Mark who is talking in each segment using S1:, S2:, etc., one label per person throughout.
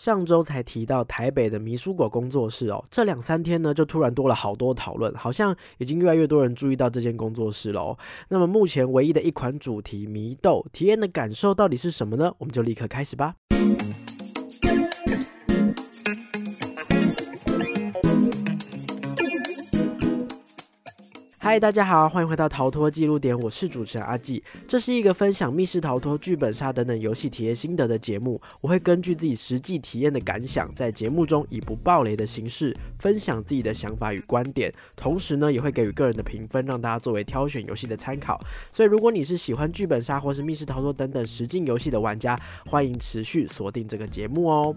S1: 上周才提到台北的迷书果工作室哦，这两三天呢就突然多了好多讨论，好像已经越来越多人注意到这间工作室了哦。那么目前唯一的一款主题迷豆体验的感受到底是什么呢？我们就立刻开始吧。嗨，大家好，欢迎回到逃脱记录点，我是主持人阿纪。这是一个分享密室逃脱、剧本杀等等游戏体验心得的节目。我会根据自己实际体验的感想，在节目中以不暴雷的形式分享自己的想法与观点，同时呢，也会给予个人的评分，让大家作为挑选游戏的参考。所以，如果你是喜欢剧本杀或是密室逃脱等等实境游戏的玩家，欢迎持续锁定这个节目哦。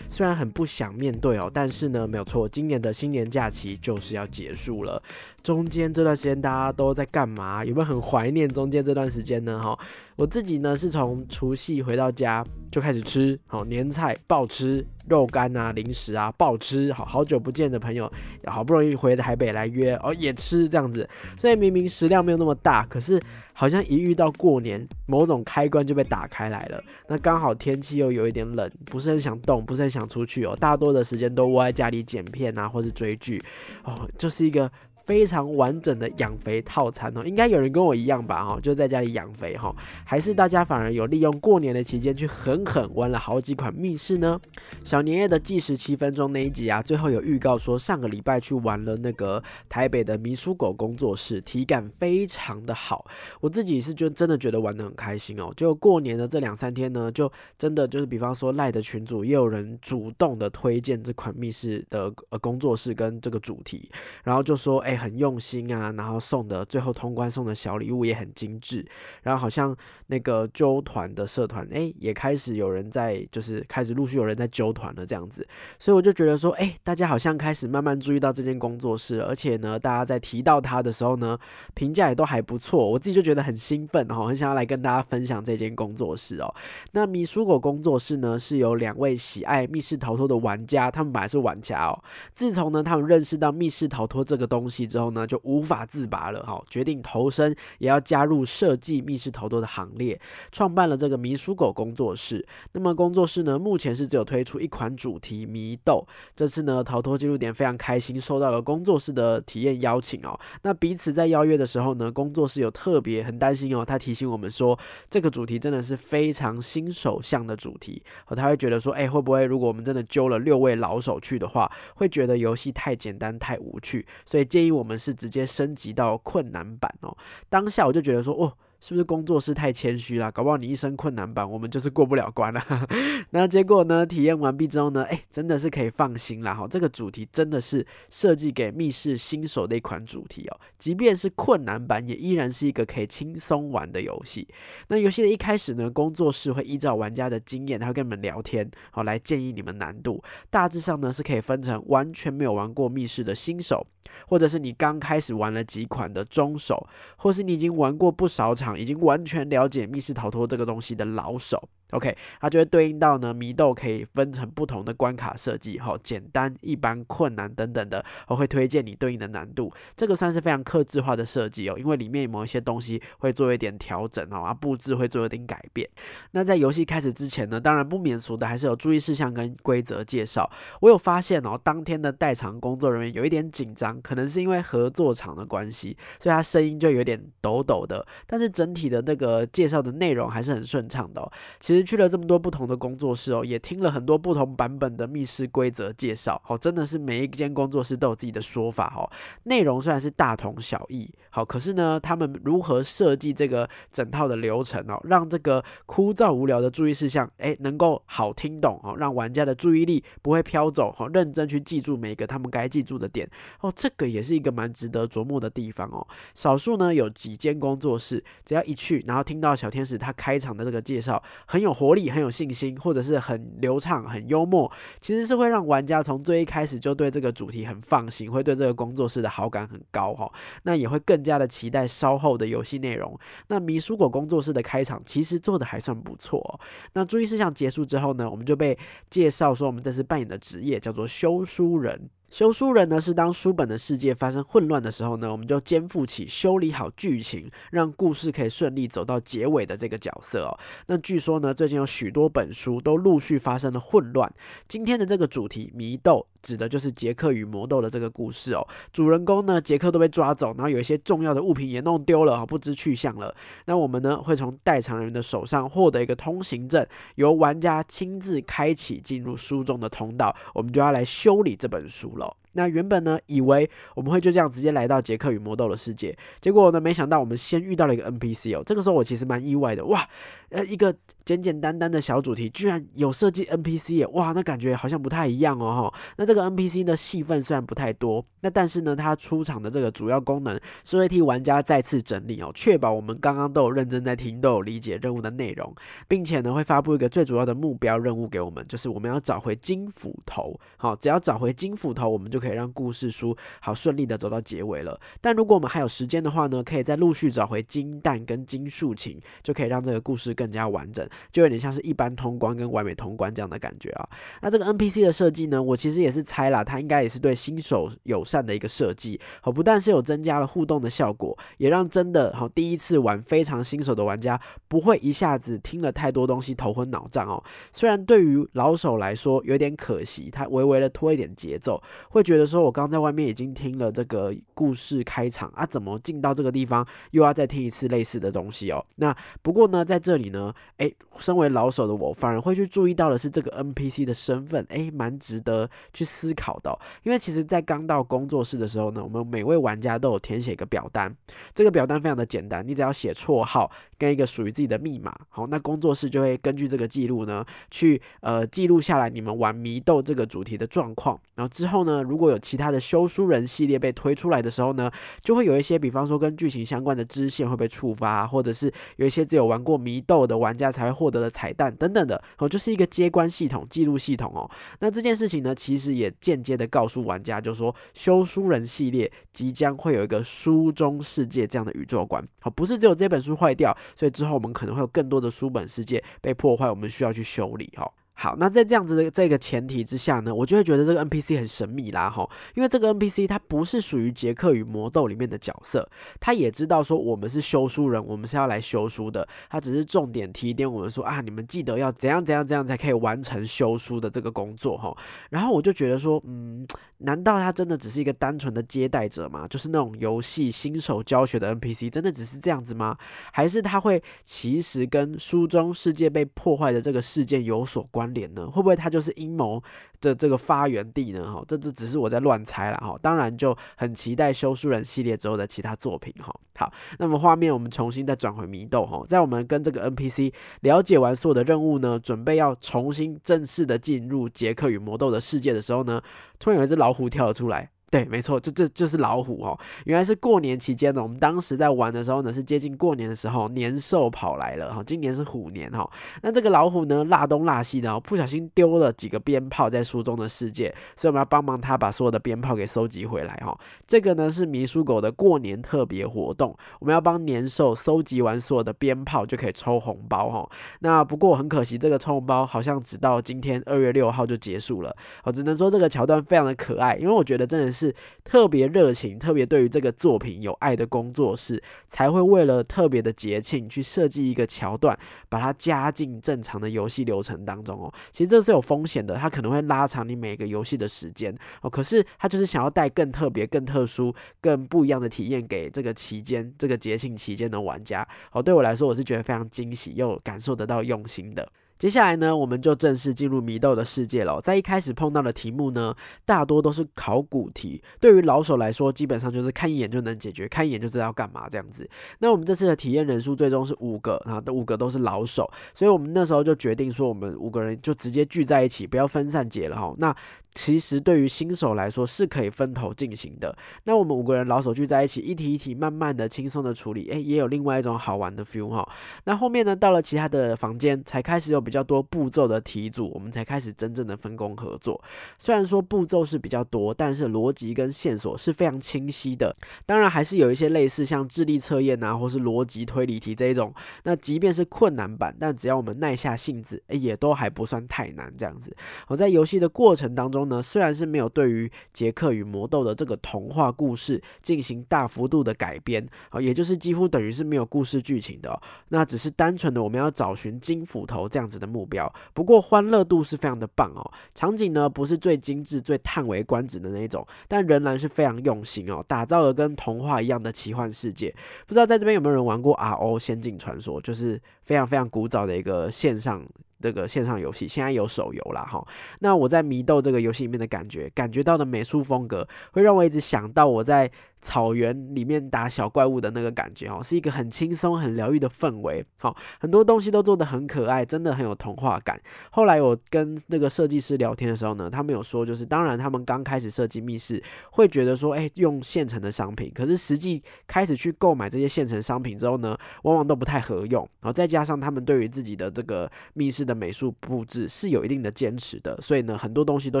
S1: 虽然很不想面对哦，但是呢，没有错，今年的新年假期就是要结束了。中间这段时间大家都在干嘛？有没有很怀念中间这段时间呢？哈，我自己呢是从除夕回到家就开始吃，好年菜爆吃，肉干啊零食啊爆吃，好好久不见的朋友，好不容易回台北来约哦也吃这样子，所以明明食量没有那么大，可是好像一遇到过年，某种开关就被打开来了。那刚好天气又有一点冷，不是很想动，不是很想出去哦，大多的时间都窝在家里剪片啊，或是追剧哦，就是一个。非常完整的养肥套餐哦，应该有人跟我一样吧？哈，就在家里养肥哈，还是大家反而有利用过年的期间去狠狠玩了好几款密室呢？小年夜的计时七分钟那一集啊，最后有预告说上个礼拜去玩了那个台北的迷书狗工作室，体感非常的好。我自己是就真的觉得玩的很开心哦。就过年的这两三天呢，就真的就是比方说赖的群主也有人主动的推荐这款密室的呃工作室跟这个主题，然后就说哎。很用心啊，然后送的最后通关送的小礼物也很精致，然后好像那个揪团的社团，哎，也开始有人在，就是开始陆续有人在揪团了这样子，所以我就觉得说，哎，大家好像开始慢慢注意到这间工作室，而且呢，大家在提到他的时候呢，评价也都还不错，我自己就觉得很兴奋哦，很想要来跟大家分享这间工作室哦。那米蔬果工作室呢，是由两位喜爱密室逃脱的玩家，他们本来是玩家哦，自从呢他们认识到密室逃脱这个东西。之后呢，就无法自拔了哈，决定投身，也要加入设计密室逃脱的行列，创办了这个迷书狗工作室。那么工作室呢，目前是只有推出一款主题迷豆。这次呢，逃脱记录点非常开心，收到了工作室的体验邀请哦。那彼此在邀约的时候呢，工作室有特别很担心哦，他提醒我们说，这个主题真的是非常新手向的主题，哦，他会觉得说，哎，会不会如果我们真的揪了六位老手去的话，会觉得游戏太简单太无趣，所以建议我。们是直接升级到困难版哦，当下我就觉得说，哦。是不是工作室太谦虚了？搞不好你一生困难版，我们就是过不了关了。那结果呢？体验完毕之后呢？哎，真的是可以放心了哈。这个主题真的是设计给密室新手的一款主题哦。即便是困难版，也依然是一个可以轻松玩的游戏。那游戏的一开始呢，工作室会依照玩家的经验，他会跟你们聊天，好来建议你们难度。大致上呢，是可以分成完全没有玩过密室的新手，或者是你刚开始玩了几款的中手，或是你已经玩过不少场。已经完全了解密室逃脱这个东西的老手。OK，它就会对应到呢，迷豆可以分成不同的关卡设计，哈，简单、一般、困难等等的，我会推荐你对应的难度。这个算是非常克制化的设计哦，因为里面某一些东西会做一点调整哦，啊，布置会做一点改变。那在游戏开始之前呢，当然不免俗的还是有注意事项跟规则介绍。我有发现哦，当天的代场工作人员有一点紧张，可能是因为合作场的关系，所以他声音就有点抖抖的。但是整体的那个介绍的内容还是很顺畅的哦。其实。去了这么多不同的工作室哦，也听了很多不同版本的密室规则介绍，好，真的是每一间工作室都有自己的说法哦。内容虽然是大同小异，好，可是呢，他们如何设计这个整套的流程哦，让这个枯燥无聊的注意事项，哎，能够好听懂哦，让玩家的注意力不会飘走，哦，认真去记住每个他们该记住的点哦，这个也是一个蛮值得琢磨的地方哦。少数呢有几间工作室，只要一去，然后听到小天使他开场的这个介绍，很有。活力很有信心，或者是很流畅、很幽默，其实是会让玩家从最一开始就对这个主题很放心，会对这个工作室的好感很高哈。那也会更加的期待稍后的游戏内容。那迷书果工作室的开场其实做的还算不错。那注意事项结束之后呢，我们就被介绍说我们这次扮演的职业叫做修书人。修书人呢，是当书本的世界发生混乱的时候呢，我们就肩负起修理好剧情，让故事可以顺利走到结尾的这个角色哦。那据说呢，最近有许多本书都陆续发生了混乱。今天的这个主题迷豆，指的就是杰克与魔豆的这个故事哦。主人公呢，杰克都被抓走，然后有一些重要的物品也弄丢了，不知去向了。那我们呢，会从代偿人的手上获得一个通行证，由玩家亲自开启进入书中的通道，我们就要来修理这本书了。那原本呢，以为我们会就这样直接来到杰克与魔豆的世界，结果呢，没想到我们先遇到了一个 NPC 哦。这个时候我其实蛮意外的，哇，呃，一个简简单单的小主题，居然有设计 NPC 耶，哇，那感觉好像不太一样哦哈。那这个 NPC 的戏份虽然不太多，那但是呢，它出场的这个主要功能是会替玩家再次整理哦，确保我们刚刚都有认真在听，都有理解任务的内容，并且呢，会发布一个最主要的目标任务给我们，就是我们要找回金斧头。好，只要找回金斧头，我们就。可以让故事书好顺利的走到结尾了。但如果我们还有时间的话呢，可以再陆续找回金蛋跟金竖琴，就可以让这个故事更加完整，就有点像是一般通关跟完美通关这样的感觉啊。那这个 NPC 的设计呢，我其实也是猜啦，它应该也是对新手友善的一个设计。好，不但是有增加了互动的效果，也让真的好第一次玩非常新手的玩家不会一下子听了太多东西头昏脑胀哦。虽然对于老手来说有点可惜，它微微的拖一点节奏，会。觉得说，我刚在外面已经听了这个故事开场啊，怎么进到这个地方又要再听一次类似的东西哦？那不过呢，在这里呢，诶，身为老手的我反而会去注意到的是这个 NPC 的身份，诶，蛮值得去思考的。因为其实，在刚到工作室的时候呢，我们每位玩家都有填写一个表单，这个表单非常的简单，你只要写绰号跟一个属于自己的密码，好，那工作室就会根据这个记录呢，去呃记录下来你们玩迷豆这个主题的状况，然后之后呢，如如如果有其他的修书人系列被推出来的时候呢，就会有一些，比方说跟剧情相关的支线会被触发，或者是有一些只有玩过迷豆的玩家才会获得的彩蛋等等的，哦，就是一个接关系统、记录系统哦。那这件事情呢，其实也间接的告诉玩家，就是说修书人系列即将会有一个书中世界这样的宇宙观，好，不是只有这本书坏掉，所以之后我们可能会有更多的书本世界被破坏，我们需要去修理，哈。好，那在这样子的这个前提之下呢，我就会觉得这个 NPC 很神秘啦，哈，因为这个 NPC 它不是属于杰克与魔豆里面的角色，他也知道说我们是修书人，我们是要来修书的，他只是重点提点我们说啊，你们记得要怎样怎样怎样才可以完成修书的这个工作，哈，然后我就觉得说，嗯，难道他真的只是一个单纯的接待者吗？就是那种游戏新手教学的 NPC，真的只是这样子吗？还是他会其实跟书中世界被破坏的这个事件有所关脸？呢？会不会它就是阴谋的这个发源地呢？哈，这只只是我在乱猜了哈。当然就很期待修书人系列之后的其他作品哈。好，那么画面我们重新再转回迷豆哈，在我们跟这个 NPC 了解完所有的任务呢，准备要重新正式的进入杰克与魔豆的世界的时候呢，突然有一只老虎跳了出来。对，没错，这这就是老虎哦。原来是过年期间呢，我们当时在玩的时候呢，是接近过年的时候，年兽跑来了哈。今年是虎年哈，那这个老虎呢，辣东辣西的，不小心丢了几个鞭炮在书中的世界，所以我们要帮忙他把所有的鞭炮给收集回来哈。这个呢是迷书狗的过年特别活动，我们要帮年兽收集完所有的鞭炮就可以抽红包哈。那不过很可惜，这个抽红包好像只到今天二月六号就结束了。我只能说这个桥段非常的可爱，因为我觉得真的是。是特别热情，特别对于这个作品有爱的工作室，才会为了特别的节庆去设计一个桥段，把它加进正常的游戏流程当中哦。其实这是有风险的，它可能会拉长你每个游戏的时间哦。可是它就是想要带更特别、更特殊、更不一样的体验给这个期间、这个节庆期间的玩家哦。对我来说，我是觉得非常惊喜又感受得到用心的。接下来呢，我们就正式进入迷豆的世界了。在一开始碰到的题目呢，大多都是考古题，对于老手来说，基本上就是看一眼就能解决，看一眼就知道要干嘛这样子。那我们这次的体验人数最终是五个，然后五个都是老手，所以我们那时候就决定说，我们五个人就直接聚在一起，不要分散解了哈。那其实对于新手来说是可以分头进行的。那我们五个人老手聚在一起，一题一题慢慢的、轻松的处理，诶，也有另外一种好玩的 feel 哈。那后面呢，到了其他的房间，才开始有比较多步骤的题组，我们才开始真正的分工合作。虽然说步骤是比较多，但是逻辑跟线索是非常清晰的。当然还是有一些类似像智力测验啊，或是逻辑推理题这一种。那即便是困难版，但只要我们耐下性子，诶，也都还不算太难这样子。我在游戏的过程当中。中呢，虽然是没有对于杰克与魔豆的这个童话故事进行大幅度的改编啊，也就是几乎等于是没有故事剧情的，那只是单纯的我们要找寻金斧头这样子的目标。不过欢乐度是非常的棒哦，场景呢不是最精致、最叹为观止的那种，但仍然是非常用心哦，打造了跟童话一样的奇幻世界。不知道在这边有没有人玩过 RO 仙境传说，就是非常非常古早的一个线上。这个线上游戏现在有手游了哈，那我在迷豆这个游戏里面的感觉，感觉到的美术风格，会让我一直想到我在。草原里面打小怪物的那个感觉哦，是一个很轻松、很疗愈的氛围。好，很多东西都做得很可爱，真的很有童话感。后来我跟那个设计师聊天的时候呢，他们有说，就是当然他们刚开始设计密室，会觉得说，哎，用现成的商品。可是实际开始去购买这些现成商品之后呢，往往都不太合用。然后再加上他们对于自己的这个密室的美术布置是有一定的坚持的，所以呢，很多东西都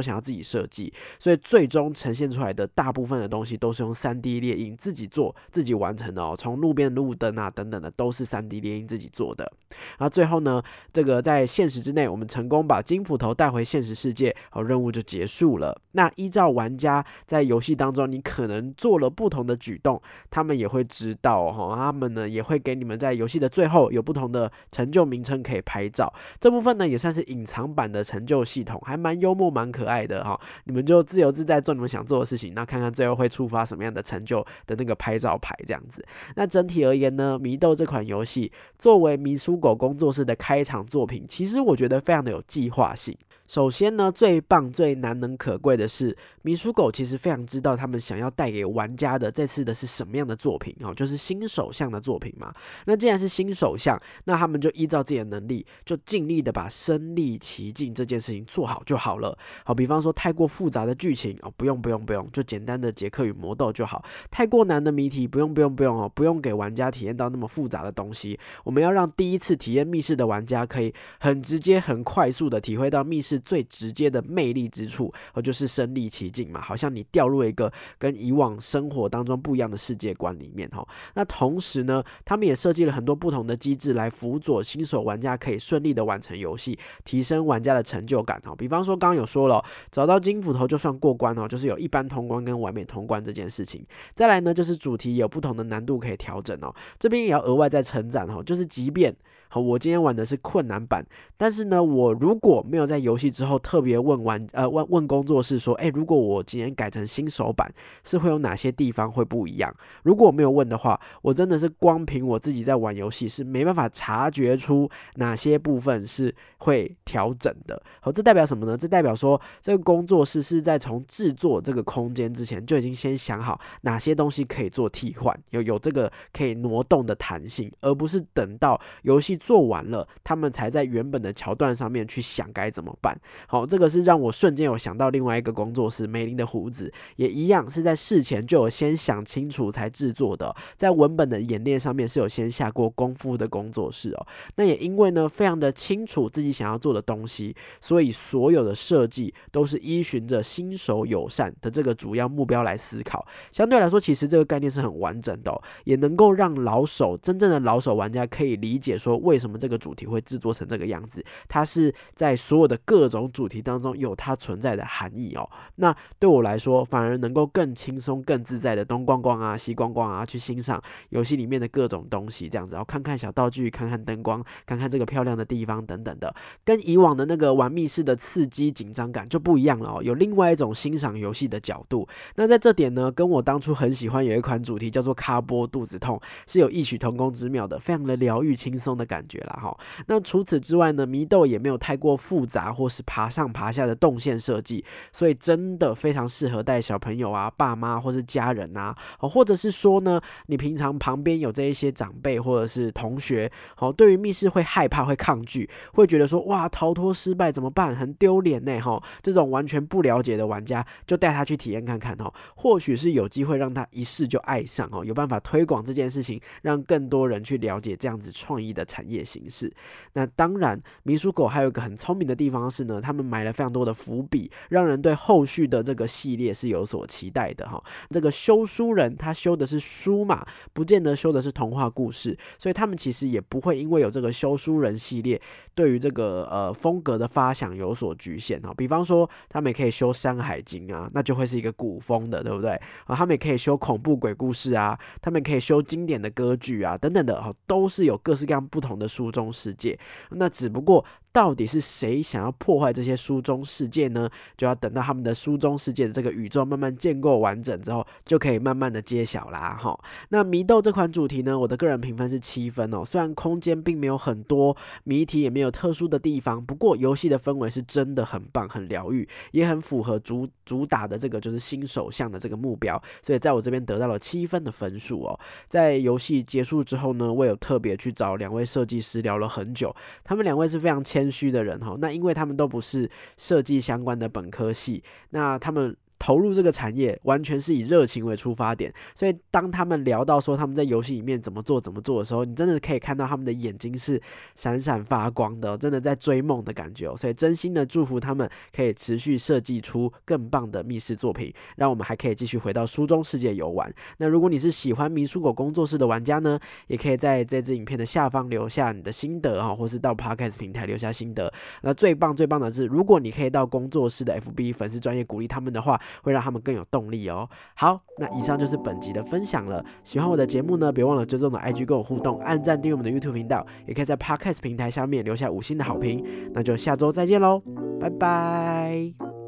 S1: 想要自己设计。所以最终呈现出来的大部分的东西都是用三 D。猎鹰自己做、自己完成的哦，从路边路灯啊等等的都是三 D 猎鹰自己做的。然后最后呢，这个在现实之内，我们成功把金斧头带回现实世界，好任务就结束了。那依照玩家在游戏当中，你可能做了不同的举动，他们也会知道哈，他们呢也会给你们在游戏的最后有不同的成就名称可以拍照。这部分呢也算是隐藏版的成就系统，还蛮幽默、蛮可爱的哈。你们就自由自在做你们想做的事情，那看看最后会触发什么样的成就的那个拍照牌这样子。那整体而言呢，迷豆这款游戏作为迷书狗工作室的开场作品，其实我觉得非常的有计划性。首先呢，最棒、最难能可贵的是，迷书狗其实非常知道他们想要带给玩家的这次的是什么样的作品哦，就是新手像的作品嘛。那既然是新手像，那他们就依照自己的能力，就尽力的把身历其境这件事情做好就好了。好，比方说太过复杂的剧情哦，不用不用不用，就简单的杰克与魔豆就好。太过难的谜题，不用不用不用哦，不用给玩家体验到那么复杂的东西。我们要让第一次体验密室的玩家可以很直接、很快速的体会到密室。最直接的魅力之处，而就是身临其境嘛，好像你掉入一个跟以往生活当中不一样的世界观里面哈。那同时呢，他们也设计了很多不同的机制来辅佐新手玩家可以顺利的完成游戏，提升玩家的成就感哈。比方说，刚刚有说了，找到金斧头就算过关哦，就是有一般通关跟完美通关这件事情。再来呢，就是主题有不同的难度可以调整哦，这边也要额外再称赞哈，就是即便。好，我今天玩的是困难版，但是呢，我如果没有在游戏之后特别问玩呃问问工作室说，诶，如果我今天改成新手版，是会有哪些地方会不一样？如果我没有问的话，我真的是光凭我自己在玩游戏是没办法察觉出哪些部分是会调整的。好，这代表什么呢？这代表说这个工作室是在从制作这个空间之前就已经先想好哪些东西可以做替换，有有这个可以挪动的弹性，而不是等到游戏。做完了，他们才在原本的桥段上面去想该怎么办。好，这个是让我瞬间有想到另外一个工作室，梅林的胡子也一样是在事前就有先想清楚才制作的，在文本的演练上面是有先下过功夫的工作室哦。那也因为呢，非常的清楚自己想要做的东西，所以所有的设计都是依循着新手友善的这个主要目标来思考。相对来说，其实这个概念是很完整的，也能够让老手真正的老手玩家可以理解说。为什么这个主题会制作成这个样子？它是在所有的各种主题当中有它存在的含义哦。那对我来说，反而能够更轻松、更自在的东逛逛啊、西逛逛啊，去欣赏游戏里面的各种东西，这样子，然后看看小道具、看看灯光、看看这个漂亮的地方等等的，跟以往的那个玩密室的刺激紧张感就不一样了哦。有另外一种欣赏游戏的角度。那在这点呢，跟我当初很喜欢有一款主题叫做“卡波肚子痛”是有异曲同工之妙的，非常的疗愈、轻松的感。感觉了哈，那除此之外呢，迷豆也没有太过复杂或是爬上爬下的动线设计，所以真的非常适合带小朋友啊、爸妈或是家人啊，或者是说呢，你平常旁边有这一些长辈或者是同学，好，对于密室会害怕、会抗拒，会觉得说哇，逃脱失败怎么办？很丢脸呢，哈，这种完全不了解的玩家，就带他去体验看看哦，或许是有机会让他一试就爱上哦，有办法推广这件事情，让更多人去了解这样子创意的产。业形式。那当然，迷书狗还有一个很聪明的地方是呢，他们埋了非常多的伏笔，让人对后续的这个系列是有所期待的哈。这个修书人他修的是书嘛，不见得修的是童话故事，所以他们其实也不会因为有这个修书人系列，对于这个呃风格的发想有所局限哈。比方说，他们也可以修《山海经》啊，那就会是一个古风的，对不对？啊，他们也可以修恐怖鬼故事啊，他们可以修经典的歌剧啊，等等的哈，都是有各式各样不同的书中世界。那只不过。到底是谁想要破坏这些书中世界呢？就要等到他们的书中世界的这个宇宙慢慢建构完整之后，就可以慢慢的揭晓啦。哈，那迷豆这款主题呢，我的个人评分是七分哦。虽然空间并没有很多谜题，也没有特殊的地方，不过游戏的氛围是真的很棒，很疗愈，也很符合主主打的这个就是新手向的这个目标。所以在我这边得到了七分的分数哦。在游戏结束之后呢，我有特别去找两位设计师聊了很久，他们两位是非常谦谦虚的人哈，那因为他们都不是设计相关的本科系，那他们。投入这个产业完全是以热情为出发点，所以当他们聊到说他们在游戏里面怎么做怎么做的时候，你真的可以看到他们的眼睛是闪闪发光的，真的在追梦的感觉哦。所以真心的祝福他们可以持续设计出更棒的密室作品，让我们还可以继续回到书中世界游玩。那如果你是喜欢迷书狗工作室的玩家呢，也可以在这支影片的下方留下你的心得哈，或是到 Podcast 平台留下心得。那最棒最棒的是，如果你可以到工作室的 FB 粉丝专业鼓励他们的话。会让他们更有动力哦。好，那以上就是本集的分享了。喜欢我的节目呢，别忘了追踪我的 IG 跟我互动，按赞订阅我们的 YouTube 频道，也可以在 Podcast 平台下面留下五星的好评。那就下周再见喽，拜拜。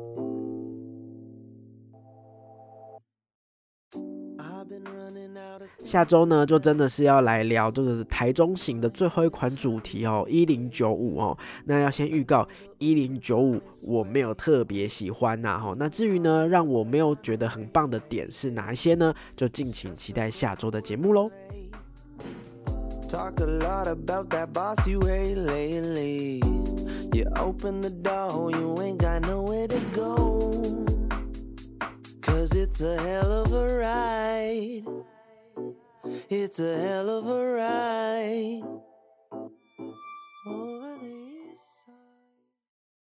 S1: 下周呢，就真的是要来聊这个台中行的最后一款主题哦，一零九五哦。那要先预告一零九五，我没有特别喜欢呐哈。那至于呢，让我没有觉得很棒的点是哪一些呢？就敬请期待下周的节目喽。It's a hell of a ride. It's a hell of a ride. Oh.